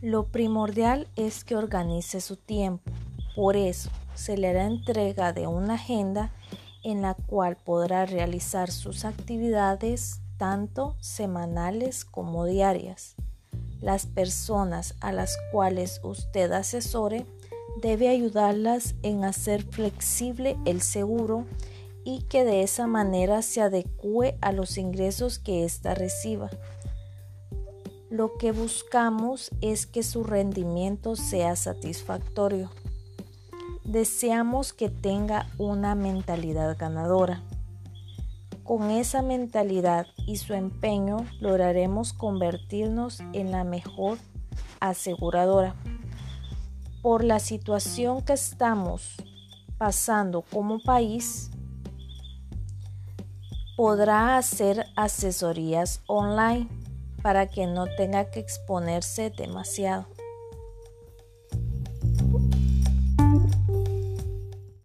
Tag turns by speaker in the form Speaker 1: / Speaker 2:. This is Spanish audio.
Speaker 1: Lo primordial es que organice su tiempo. Por eso, se le hará entrega de una agenda en la cual podrá realizar sus actividades tanto semanales como diarias. Las personas a las cuales usted asesore debe ayudarlas en hacer flexible el seguro y que de esa manera se adecue a los ingresos que ésta reciba. Lo que buscamos es que su rendimiento sea satisfactorio. Deseamos que tenga una mentalidad ganadora. Con esa mentalidad y su empeño lograremos convertirnos en la mejor aseguradora. Por la situación que estamos pasando como país, podrá hacer asesorías online para que no tenga que exponerse demasiado.